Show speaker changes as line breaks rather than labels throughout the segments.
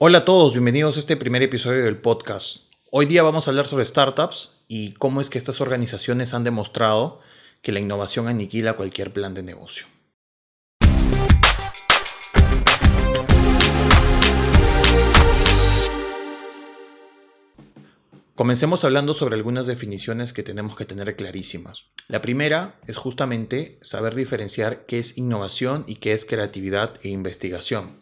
Hola a todos, bienvenidos a este primer episodio del podcast. Hoy día vamos a hablar sobre startups y cómo es que estas organizaciones han demostrado que la innovación aniquila cualquier plan de negocio. Comencemos hablando sobre algunas definiciones que tenemos que tener clarísimas. La primera es justamente saber diferenciar qué es innovación y qué es creatividad e investigación.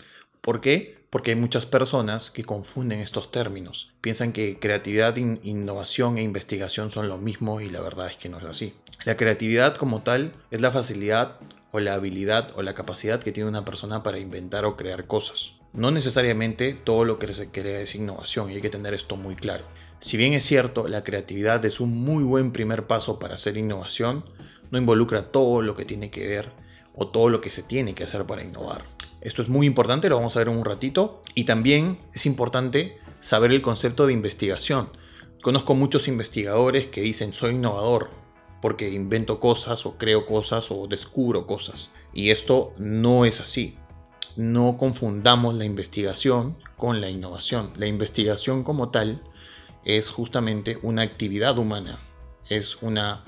¿Por qué? Porque hay muchas personas que confunden estos términos. Piensan que creatividad, innovación e investigación son lo mismo y la verdad es que no es así. La creatividad como tal es la facilidad o la habilidad o la capacidad que tiene una persona para inventar o crear cosas. No necesariamente todo lo que se crea es innovación y hay que tener esto muy claro. Si bien es cierto, la creatividad es un muy buen primer paso para hacer innovación, no involucra todo lo que tiene que ver o todo lo que se tiene que hacer para innovar. Esto es muy importante, lo vamos a ver en un ratito. Y también es importante saber el concepto de investigación. Conozco muchos investigadores que dicen soy innovador porque invento cosas o creo cosas o descubro cosas. Y esto no es así. No confundamos la investigación con la innovación. La investigación como tal es justamente una actividad humana, es una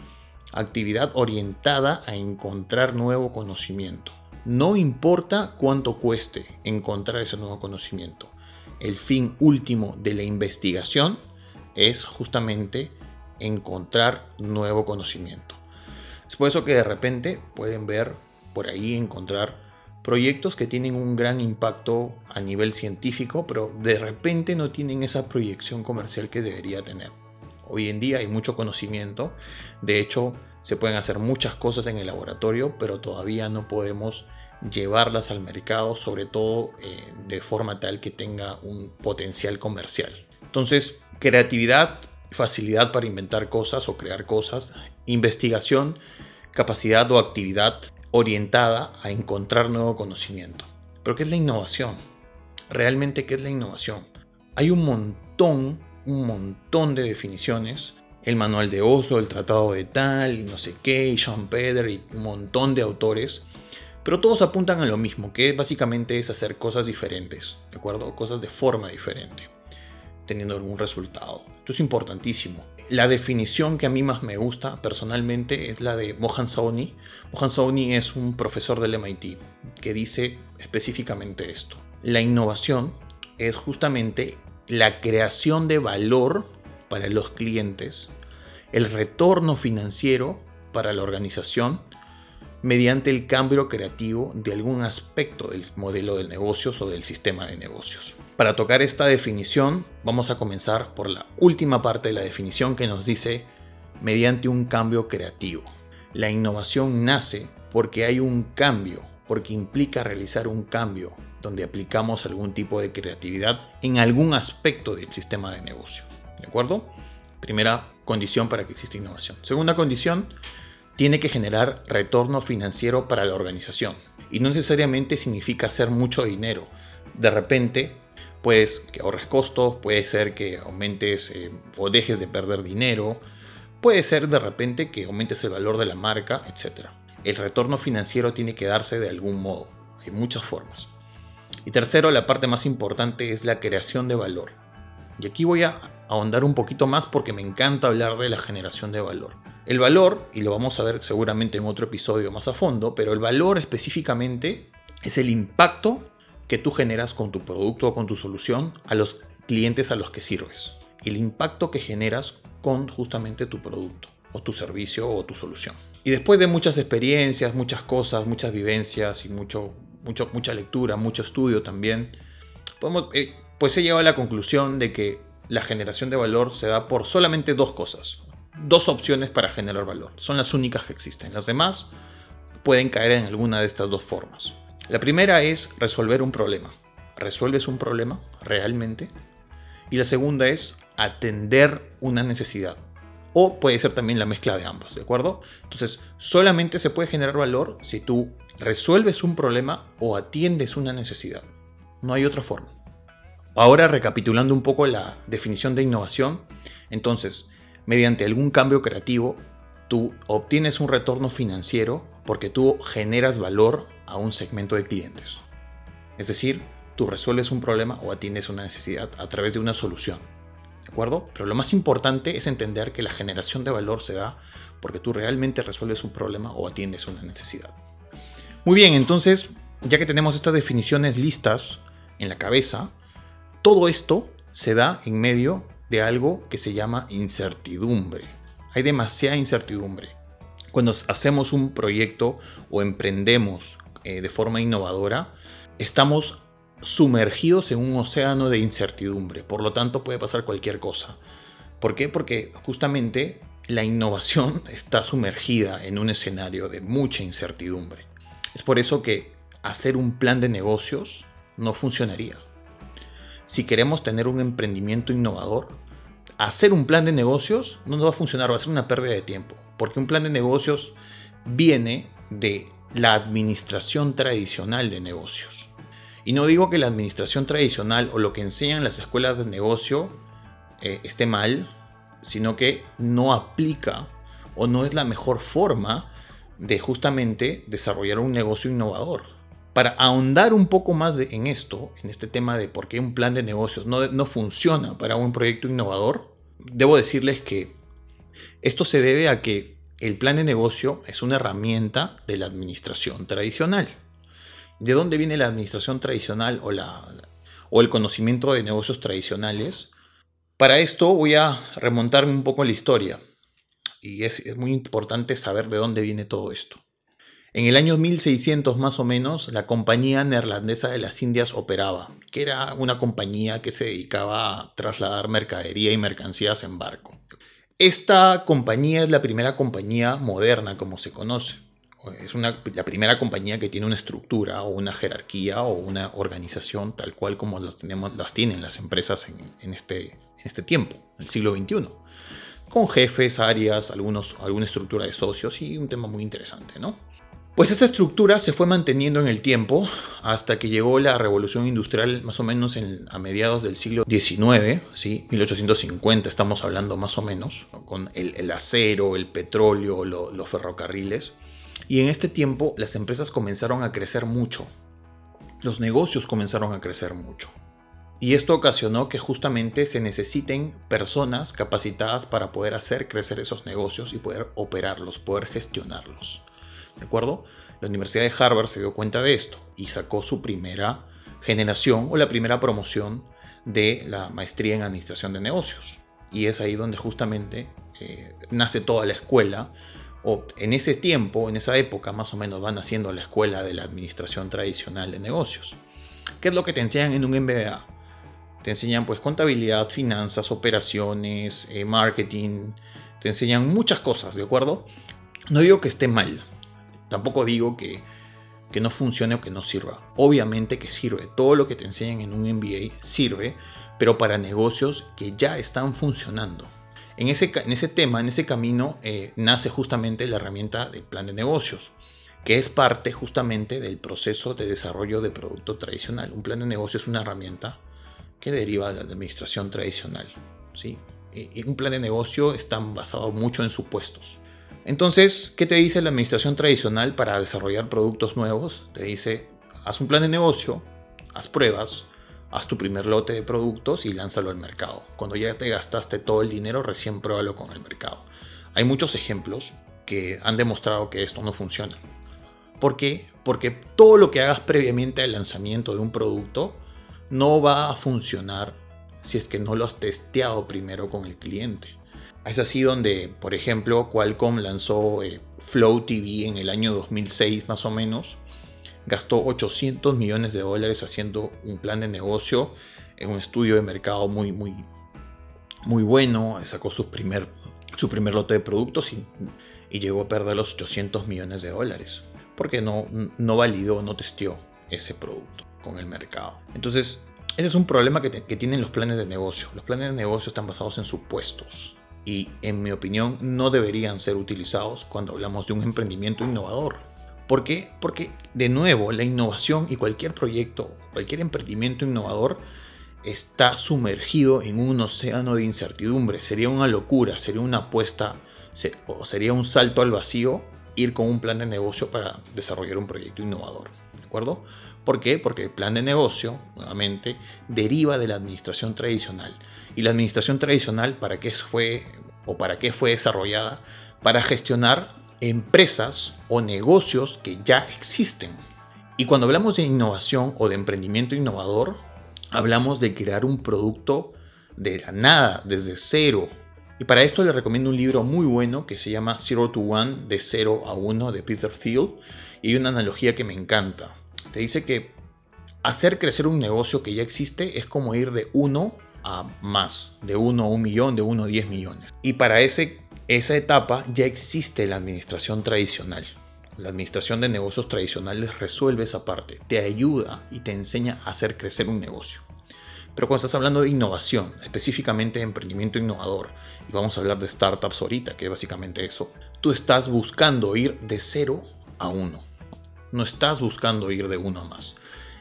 actividad orientada a encontrar nuevo conocimiento. No importa cuánto cueste encontrar ese nuevo conocimiento. El fin último de la investigación es justamente encontrar nuevo conocimiento. Es por eso que de repente pueden ver por ahí encontrar proyectos que tienen un gran impacto a nivel científico, pero de repente no tienen esa proyección comercial que debería tener. Hoy en día hay mucho conocimiento, de hecho se pueden hacer muchas cosas en el laboratorio, pero todavía no podemos llevarlas al mercado, sobre todo eh, de forma tal que tenga un potencial comercial. Entonces, creatividad, facilidad para inventar cosas o crear cosas, investigación, capacidad o actividad orientada a encontrar nuevo conocimiento. Pero ¿qué es la innovación? Realmente, ¿qué es la innovación? Hay un montón, un montón de definiciones. El manual de Oslo, el tratado de tal, no sé qué, Sean Peder y un montón de autores. Pero todos apuntan a lo mismo, que básicamente es hacer cosas diferentes, ¿de acuerdo? Cosas de forma diferente, teniendo algún resultado. Esto es importantísimo. La definición que a mí más me gusta personalmente es la de Mohan Sawni. Mohan Sawni es un profesor del MIT que dice específicamente esto. La innovación es justamente la creación de valor para los clientes, el retorno financiero para la organización mediante el cambio creativo de algún aspecto del modelo de negocios o del sistema de negocios. Para tocar esta definición, vamos a comenzar por la última parte de la definición que nos dice mediante un cambio creativo. La innovación nace porque hay un cambio, porque implica realizar un cambio donde aplicamos algún tipo de creatividad en algún aspecto del sistema de negocio. ¿De acuerdo? Primera condición para que exista innovación. Segunda condición, tiene que generar retorno financiero para la organización. Y no necesariamente significa hacer mucho dinero. De repente, pues que ahorres costos, puede ser que aumentes eh, o dejes de perder dinero, puede ser de repente que aumentes el valor de la marca, etc. El retorno financiero tiene que darse de algún modo, hay muchas formas. Y tercero, la parte más importante es la creación de valor. Y aquí voy a ahondar un poquito más porque me encanta hablar de la generación de valor. El valor, y lo vamos a ver seguramente en otro episodio más a fondo, pero el valor específicamente es el impacto que tú generas con tu producto o con tu solución a los clientes a los que sirves. El impacto que generas con justamente tu producto o tu servicio o tu solución. Y después de muchas experiencias, muchas cosas, muchas vivencias y mucho, mucho mucha lectura, mucho estudio también, eh, pues he llegado a la conclusión de que la generación de valor se da por solamente dos cosas dos opciones para generar valor. Son las únicas que existen. Las demás pueden caer en alguna de estas dos formas. La primera es resolver un problema. ¿Resuelves un problema realmente? Y la segunda es atender una necesidad. O puede ser también la mezcla de ambas, ¿de acuerdo? Entonces, solamente se puede generar valor si tú resuelves un problema o atiendes una necesidad. No hay otra forma. Ahora, recapitulando un poco la definición de innovación, entonces, mediante algún cambio creativo, tú obtienes un retorno financiero porque tú generas valor a un segmento de clientes. Es decir, tú resuelves un problema o atiendes una necesidad a través de una solución. ¿De acuerdo? Pero lo más importante es entender que la generación de valor se da porque tú realmente resuelves un problema o atiendes una necesidad. Muy bien, entonces, ya que tenemos estas definiciones listas en la cabeza, todo esto se da en medio de algo que se llama incertidumbre. Hay demasiada incertidumbre. Cuando hacemos un proyecto o emprendemos eh, de forma innovadora, estamos sumergidos en un océano de incertidumbre. Por lo tanto, puede pasar cualquier cosa. ¿Por qué? Porque justamente la innovación está sumergida en un escenario de mucha incertidumbre. Es por eso que hacer un plan de negocios no funcionaría. Si queremos tener un emprendimiento innovador, hacer un plan de negocios no nos va a funcionar, va a ser una pérdida de tiempo, porque un plan de negocios viene de la administración tradicional de negocios. Y no digo que la administración tradicional o lo que enseñan las escuelas de negocio eh, esté mal, sino que no aplica o no es la mejor forma de justamente desarrollar un negocio innovador. Para ahondar un poco más en esto, en este tema de por qué un plan de negocios no, no funciona para un proyecto innovador, debo decirles que esto se debe a que el plan de negocio es una herramienta de la administración tradicional. ¿De dónde viene la administración tradicional o, la, o el conocimiento de negocios tradicionales? Para esto voy a remontarme un poco a la historia y es, muy importante saber de dónde viene todo esto. En el año 1600 más o menos, la compañía neerlandesa de las Indias operaba, que era una compañía que se dedicaba a trasladar mercadería y mercancías en barco. Esta compañía es la primera compañía moderna como se conoce. Es la primera compañía que tiene una estructura o una jerarquía o una organización tal cual como tenemos, las tienen las empresas en, este, en este tiempo, el siglo XXI con jefes, áreas, algunos, alguna estructura de socios y un tema muy interesante, ¿no? Pues esta estructura se fue manteniendo en el tiempo hasta que llegó la revolución industrial más o menos a mediados del siglo XIX, ¿sí? 1850 estamos hablando más o menos, con el, acero, el petróleo, los ferrocarriles. Y en este tiempo las empresas comenzaron a crecer mucho, los negocios comenzaron a crecer mucho. Y esto ocasionó que justamente se necesiten personas capacitadas para poder hacer crecer esos negocios y poder operarlos, poder gestionarlos. ¿De acuerdo? La Universidad de Harvard se dio cuenta de esto y sacó su primera generación o la primera promoción de la maestría en administración de negocios. Y es ahí donde justamente eh, nace toda la escuela, o en ese tiempo, en esa época más o menos van haciendo la escuela de la administración tradicional de negocios. ¿Qué es lo que te enseñan en un MBA? Te enseñan pues contabilidad, finanzas, operaciones, eh, marketing, te enseñan muchas cosas, ¿de acuerdo? No digo que esté mal, tampoco digo que, que no funcione o que no sirva. Obviamente que sirve, todo lo que te enseñan en un MBA sirve, pero para negocios que ya están funcionando. En ese, en ese tema, en ese camino, eh, nace justamente la herramienta del plan de negocios, que es parte justamente del proceso de desarrollo de producto tradicional. Un plan de negocio es una herramienta que deriva de la administración tradicional. ¿sí? Y un plan de negocio está basado mucho en supuestos. Entonces, ¿qué te dice la administración tradicional para desarrollar productos nuevos? Te dice, haz un plan de negocio, haz pruebas, haz tu primer lote de productos y lánzalo al mercado. Cuando ya te gastaste todo el dinero, recién pruébalo con el mercado. Hay muchos ejemplos que han demostrado que esto no funciona. ¿Por qué? Porque todo lo que hagas previamente al lanzamiento de un producto no va a funcionar si es que no lo has testeado primero con el cliente. Es así donde, por ejemplo, Qualcomm lanzó eh, Flow TV en el año 2006 más o menos. Gastó 800 millones de dólares haciendo un plan de negocio en un estudio de mercado muy, muy, muy bueno. Sacó su primer, su primer lote de productos y, llegó a perder los 800 millones de dólares. Porque no, no validó, no testeó ese producto con el mercado. Entonces, ese es un problema que, tienen los planes de negocio. Los planes de negocio están basados en supuestos y, en mi opinión, no deberían ser utilizados cuando hablamos de un emprendimiento innovador. ¿Por qué? Porque, de nuevo, la innovación y cualquier proyecto, cualquier emprendimiento innovador está sumergido en un océano de incertidumbre. Sería una locura, sería una apuesta o sería un salto al vacío ir con un plan de negocio para desarrollar un proyecto innovador. ¿De acuerdo? ¿Por qué? Porque el plan de negocio, nuevamente, deriva de la administración tradicional. Y la administración tradicional, ¿para qué fue o para qué fue desarrollada? Para gestionar empresas o negocios que ya existen. Y cuando hablamos de innovación o de emprendimiento innovador, hablamos de crear un producto de la nada, desde cero. Y para esto le recomiendo un libro muy bueno que se llama Zero to One, de 0 a 1, de Peter Thiel. Y una analogía que me encanta. Te dice que hacer crecer un negocio que ya existe es como ir de 1 a más, de 1 a 1 millón, de 1 a 10 millones. Y para ese, esa etapa ya existe la administración tradicional. La administración de negocios tradicionales resuelve esa parte, te ayuda y te enseña a hacer crecer un negocio. Pero cuando estás hablando de innovación, específicamente de emprendimiento innovador, y vamos a hablar de startups ahorita, que es básicamente eso, tú estás buscando ir de cero a uno. No estás buscando ir de uno a más.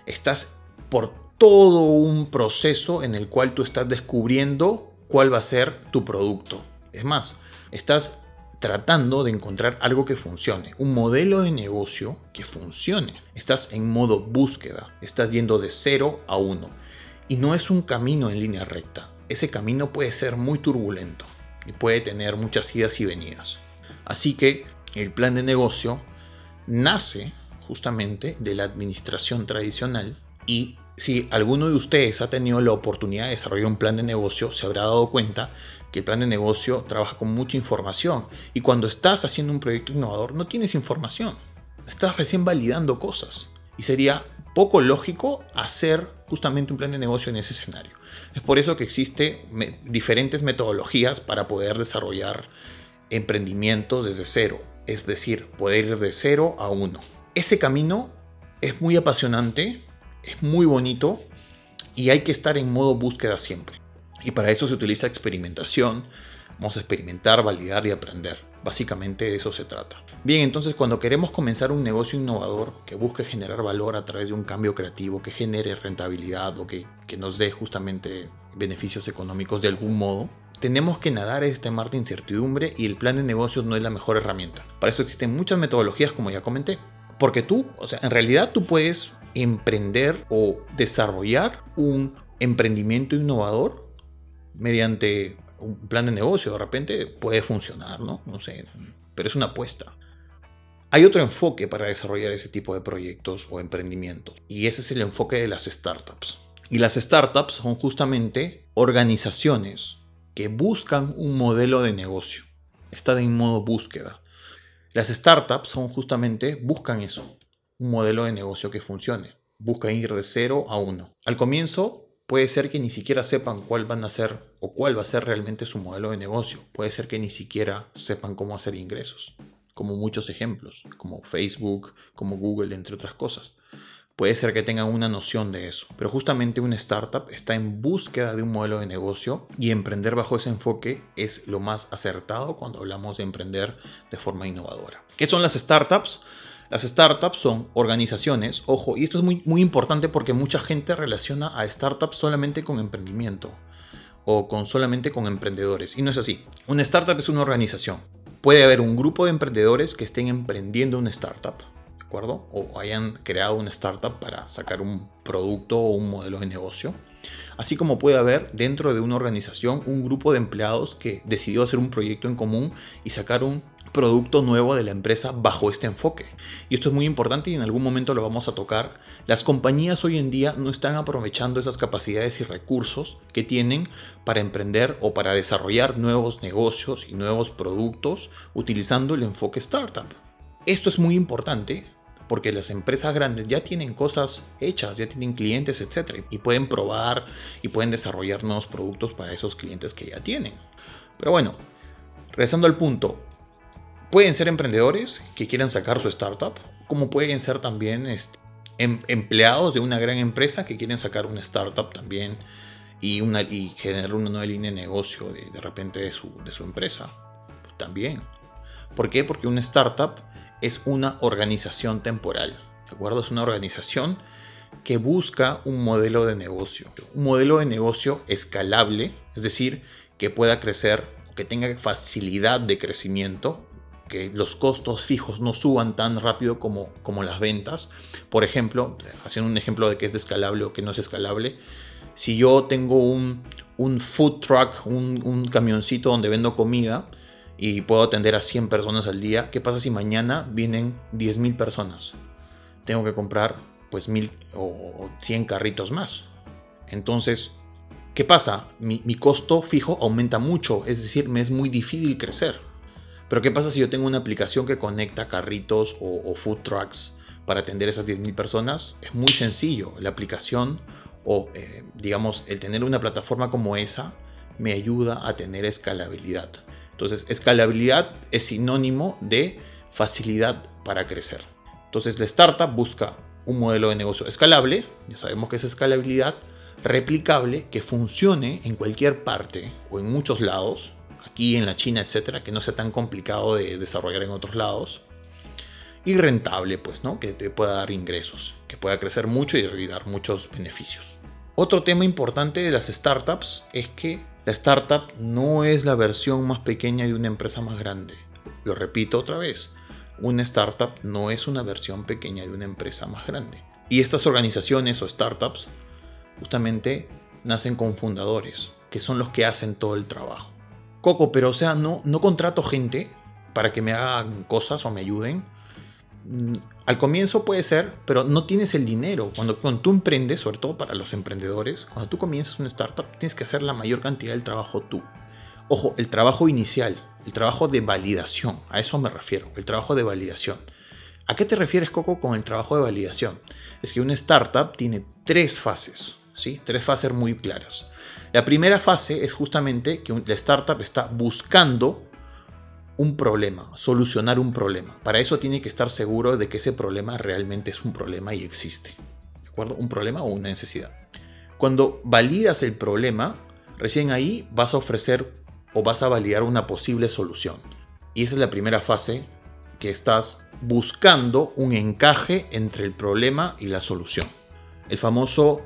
Estás por todo un proceso en el cual tú estás descubriendo cuál va a ser tu producto. Es más, estás tratando de encontrar algo que funcione, un modelo de negocio que funcione. Estás en modo búsqueda, estás yendo de cero a uno. Y no es un camino en línea recta. Ese camino puede ser muy turbulento y puede tener muchas idas y venidas. Así que el plan de negocio nace justamente de la administración tradicional. Y si alguno de ustedes ha tenido la oportunidad de desarrollar un plan de negocio, se habrá dado cuenta que el plan de negocio trabaja con mucha información. Y cuando estás haciendo un proyecto innovador no tienes información, estás recién validando cosas. Y sería poco lógico hacer justamente un plan de negocio en ese escenario. Es por eso que existen diferentes metodologías para poder desarrollar emprendimientos desde cero, es decir, poder ir de cero a uno. Ese camino es muy apasionante, es muy bonito y hay que estar en modo búsqueda siempre. Y para eso se utiliza experimentación, vamos a experimentar, validar y aprender. Básicamente de eso se trata. Bien, entonces cuando queremos comenzar un negocio innovador que busque generar valor a través de un cambio creativo, que genere rentabilidad o que, nos dé justamente beneficios económicos de algún modo, tenemos que nadar este mar de incertidumbre y el plan de negocios no es la mejor herramienta. Para eso existen muchas metodologías como ya comenté. Porque tú, o sea, en realidad tú puedes emprender o desarrollar un emprendimiento innovador mediante un plan de negocio. De repente puede funcionar, ¿no? No sé, pero es una apuesta. Hay otro enfoque para desarrollar ese tipo de proyectos o emprendimientos y ese es el enfoque de las startups. Y las startups son justamente organizaciones que buscan un modelo de negocio. Están en modo búsqueda. Las startups son justamente, buscan eso, un modelo de negocio que funcione. Buscan ir de cero a uno. Al comienzo puede ser que ni siquiera sepan cuál van a ser o cuál va a ser realmente su modelo de negocio. Puede ser que ni siquiera sepan cómo hacer ingresos como muchos ejemplos, como Facebook, como Google, entre otras cosas. Puede ser que tengan una noción de eso, pero justamente una startup está en búsqueda de un modelo de negocio y emprender bajo ese enfoque es lo más acertado cuando hablamos de emprender de forma innovadora. ¿Qué son las startups? Las startups son organizaciones, ojo, y esto es muy, muy importante porque mucha gente relaciona a startups solamente con emprendimiento o con solamente con emprendedores, y no es así. Una startup es una organización, puede haber un grupo de emprendedores que estén emprendiendo una startup, ¿de O hayan creado una startup para sacar un producto o un modelo de negocio. Así como puede haber dentro de una organización un grupo de empleados que decidió hacer un proyecto en común y sacar un producto nuevo de la empresa bajo este enfoque. Y esto es muy importante y en algún momento lo vamos a tocar. Las compañías hoy en día no están aprovechando esas capacidades y recursos que tienen para emprender o para desarrollar nuevos negocios y nuevos productos utilizando el enfoque startup. Esto es muy importante porque las empresas grandes ya tienen cosas hechas, ya tienen clientes, etc. Y pueden probar y pueden desarrollar nuevos productos para esos clientes que ya tienen. Pero bueno, regresando al punto, Pueden ser emprendedores que quieran sacar su startup, como pueden ser también este, em, empleados de una gran empresa que quieren sacar una startup también y, generar una nueva línea de negocio de, de repente de su, de su empresa. También. ¿Por qué? Porque una startup es una organización temporal. ¿De acuerdo? Es una organización que busca un modelo de negocio. Un modelo de negocio escalable, es decir, que pueda crecer, que tenga facilidad de crecimiento que los costos fijos no suban tan rápido como, como las ventas. Por ejemplo, haciendo un ejemplo de que es escalable o que no es escalable, si yo tengo un, un food truck, un, un, camioncito donde vendo comida y puedo atender a 100 personas al día, ¿qué pasa si mañana vienen 10.000 personas? Tengo que comprar pues 1.000 o 100 carritos más. Entonces, ¿qué pasa? Mi, costo fijo aumenta mucho, es decir, me es muy difícil crecer. Pero ¿qué pasa si yo tengo una aplicación que conecta carritos o, food trucks para atender a esas 10.000 personas? Es muy sencillo. La aplicación o, eh, digamos, el tener una plataforma como esa me ayuda a tener escalabilidad. Entonces, escalabilidad es sinónimo de facilidad para crecer. Entonces, la startup busca un modelo de negocio escalable, ya sabemos que es escalabilidad, replicable, que funcione en cualquier parte o en muchos lados, aquí en la China, etcétera, que no sea tan complicado de desarrollar en otros lados. Y rentable, pues, ¿no? Que te pueda dar ingresos, que pueda crecer mucho y dar muchos beneficios. Otro tema importante de las startups es que la startup no es la versión más pequeña de una empresa más grande. Lo repito otra vez, una startup no es una versión pequeña de una empresa más grande. Y estas organizaciones o startups justamente nacen con fundadores, que son los que hacen todo el trabajo. Coco, pero o sea, no, no contrato gente para que me hagan cosas o me ayuden. Mm, al comienzo puede ser, pero no tienes el dinero. Cuando, tú emprendes, sobre todo para los emprendedores, cuando tú comienzas una startup, tienes que hacer la mayor cantidad del trabajo tú. Ojo, el trabajo inicial, el trabajo de validación, a eso me refiero, el trabajo de validación. ¿A qué te refieres, Coco, con el trabajo de validación? Es que una startup tiene tres fases, ¿sí? Tres fases muy claras. La primera fase es justamente que la startup está buscando un problema, solucionar un problema. Para eso tiene que estar seguro de que ese problema realmente es un problema y existe. ¿De acuerdo? Un problema o una necesidad. Cuando validas el problema, recién ahí vas a ofrecer o vas a validar una posible solución. Y esa es la primera fase que estás buscando un encaje entre el problema y la solución. El famoso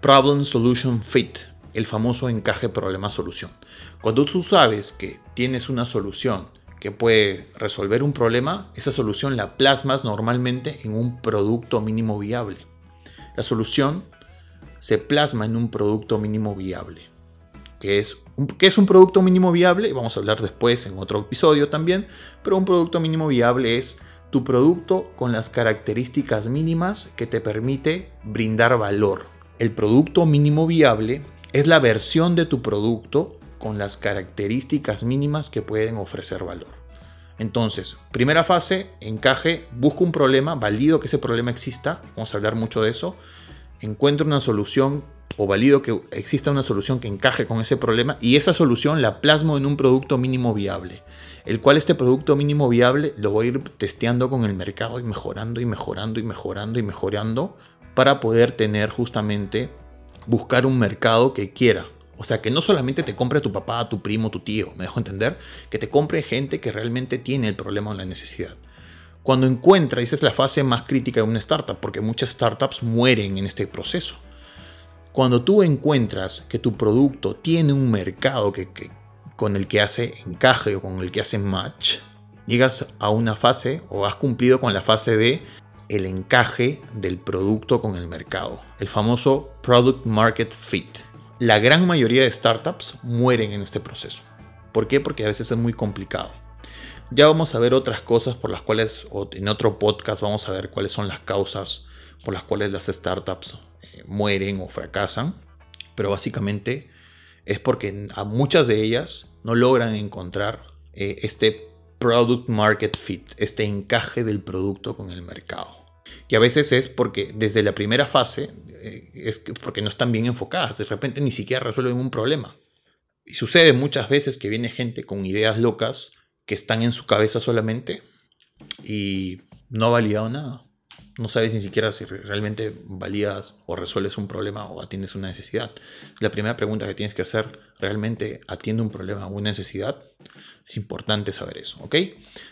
Problem Solution Fit el famoso encaje problema-solución. Cuando tú sabes que tienes una solución que puede resolver un problema, esa solución la plasmas normalmente en un producto mínimo viable. La solución se plasma en un producto mínimo viable. ¿Qué es, un, es un producto mínimo viable? Vamos a hablar después en otro episodio también, pero un producto mínimo viable es tu producto con las características mínimas que te permite brindar valor. El producto mínimo viable es la versión de tu producto con las características mínimas que pueden ofrecer valor. Entonces, primera fase, encaje, busco un problema, valido que ese problema exista, vamos a hablar mucho de eso, encuentro una solución o valido que exista una solución que encaje con ese problema y esa solución la plasmo en un producto mínimo viable, el cual este producto mínimo viable lo voy a ir testeando con el mercado y mejorando y mejorando y mejorando y mejorando para poder tener justamente buscar un mercado que quiera. O sea, que no solamente te compre tu papá, tu primo, tu tío, me dejo entender, que te compre gente que realmente tiene el problema o la necesidad. Cuando encuentra, esa es la fase más crítica de una startup, porque muchas startups mueren en este proceso. Cuando tú encuentras que tu producto tiene un mercado que, con el que hace encaje o con el que hace match, llegas a una fase o has cumplido con la fase de el encaje del producto con el mercado, el famoso Product Market Fit. La gran mayoría de startups mueren en este proceso. ¿Por qué? Porque a veces es muy complicado. Ya vamos a ver otras cosas por las cuales, o en otro podcast vamos a ver cuáles son las causas por las cuales las startups eh, mueren o fracasan, pero básicamente es porque a muchas de ellas no logran encontrar eh, este product market fit, este encaje del producto con el mercado. Y a veces es porque desde la primera fase eh, es porque no están bien enfocadas, de repente ni siquiera resuelven un problema. Y sucede muchas veces que viene gente con ideas locas que están en su cabeza solamente y no ha validado nada. No sabes ni siquiera si realmente validas o resuelves un problema o atiendes una necesidad. La primera pregunta que tienes que hacer, ¿realmente atiende un problema o una necesidad? Es importante saber eso, ¿ok?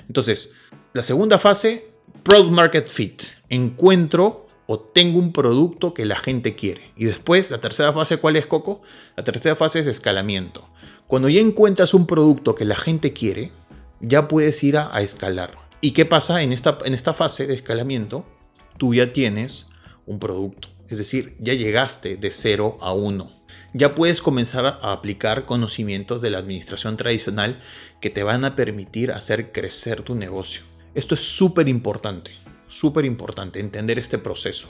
Entonces, la segunda fase, Product Market Fit. Encuentro o tengo un producto que la gente quiere. Y después, la tercera fase, ¿cuál es, Coco? La tercera fase es escalamiento. Cuando ya encuentras un producto que la gente quiere, ya puedes ir a, escalar. ¿Y qué pasa en esta, en esta fase de escalamiento? Tú ya tienes un producto. Es decir, ya llegaste de 0 a 1. Ya puedes comenzar a aplicar conocimientos de la administración tradicional que te van a permitir hacer crecer tu negocio. Esto es súper importante, súper importante entender este proceso.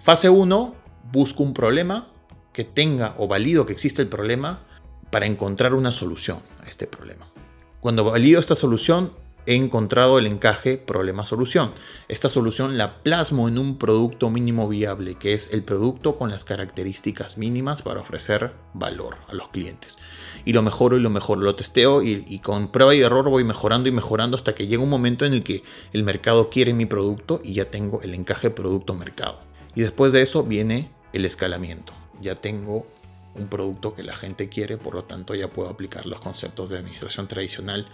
Fase 1, busco un problema que tenga o valido que existe el problema para encontrar una solución a este problema. Cuando valido esta solución, he encontrado el encaje problema-solución. Esta solución la plasmo en un producto mínimo viable, que es el producto con las características mínimas para ofrecer valor a los clientes. Y lo mejoro y lo mejoro, lo testeo y, con prueba y error voy mejorando y mejorando hasta que llega un momento en el que el mercado quiere mi producto y ya tengo el encaje producto-mercado. Y después de eso viene el escalamiento. Ya tengo un producto que la gente quiere, por lo tanto ya puedo aplicar los conceptos de administración tradicional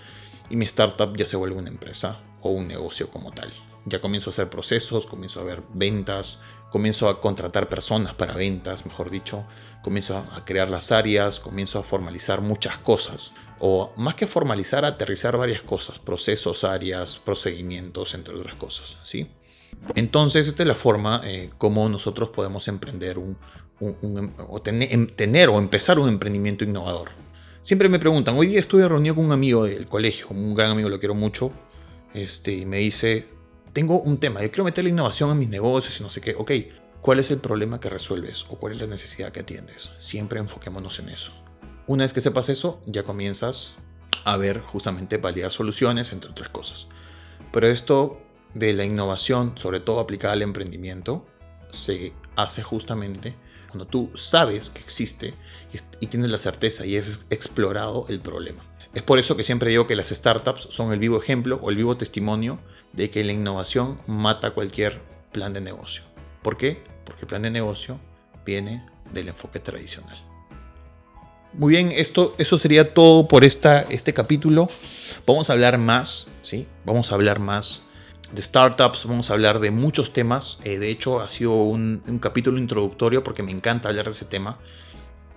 y mi startup ya se vuelve una empresa o un negocio como tal. Ya comienzo a hacer procesos, comienzo a ver ventas, comienzo a contratar personas para ventas, mejor dicho, comienzo a crear las áreas, comienzo a formalizar muchas cosas, o más que formalizar, aterrizar varias cosas, procesos, áreas, procedimientos, entre otras cosas, ¿sí? Entonces, esta es la forma eh, como nosotros podemos emprender un, o em, tener, o empezar un emprendimiento innovador. Siempre me preguntan, hoy día estuve reunido con un amigo del colegio, un gran amigo, lo quiero mucho, este, y me dice, tengo un tema, yo quiero meter la innovación en mis negocios y no sé qué. Ok, ¿cuál es el problema que resuelves o cuál es la necesidad que atiendes? Siempre enfoquémonos en eso. Una vez que sepas eso, ya comienzas a ver justamente validar soluciones, entre otras cosas. Pero esto de la innovación, sobre todo aplicada al emprendimiento, se hace justamente cuando tú sabes que existe y tienes la certeza y has explorado el problema. Es por eso que siempre digo que las startups son el vivo ejemplo o el vivo testimonio de que la innovación mata cualquier plan de negocio. ¿Por qué? Porque el plan de negocio viene del enfoque tradicional. Muy bien, esto, eso sería todo por esta, este capítulo. Vamos a hablar más, ¿sí? Vamos a hablar más de startups, vamos a hablar de muchos temas. Eh, de hecho, ha sido un, capítulo introductorio porque me encanta hablar de ese tema.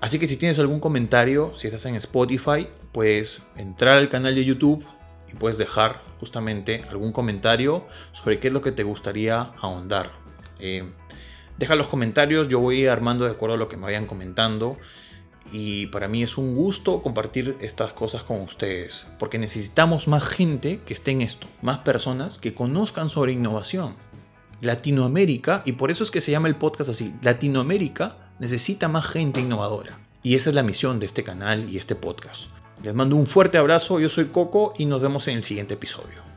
Así que si tienes algún comentario, si estás en Spotify, puedes entrar al canal de YouTube y puedes dejar justamente algún comentario sobre qué es lo que te gustaría ahondar. Eh, deja los comentarios, yo voy armando de acuerdo a lo que me vayan comentando y para mí es un gusto compartir estas cosas con ustedes, porque necesitamos más gente que esté en esto, más personas que conozcan sobre innovación. Latinoamérica, y por eso es que se llama el podcast así, Latinoamérica necesita más gente innovadora. Y esa es la misión de este canal y este podcast. Les mando un fuerte abrazo, yo soy Coco y nos vemos en el siguiente episodio.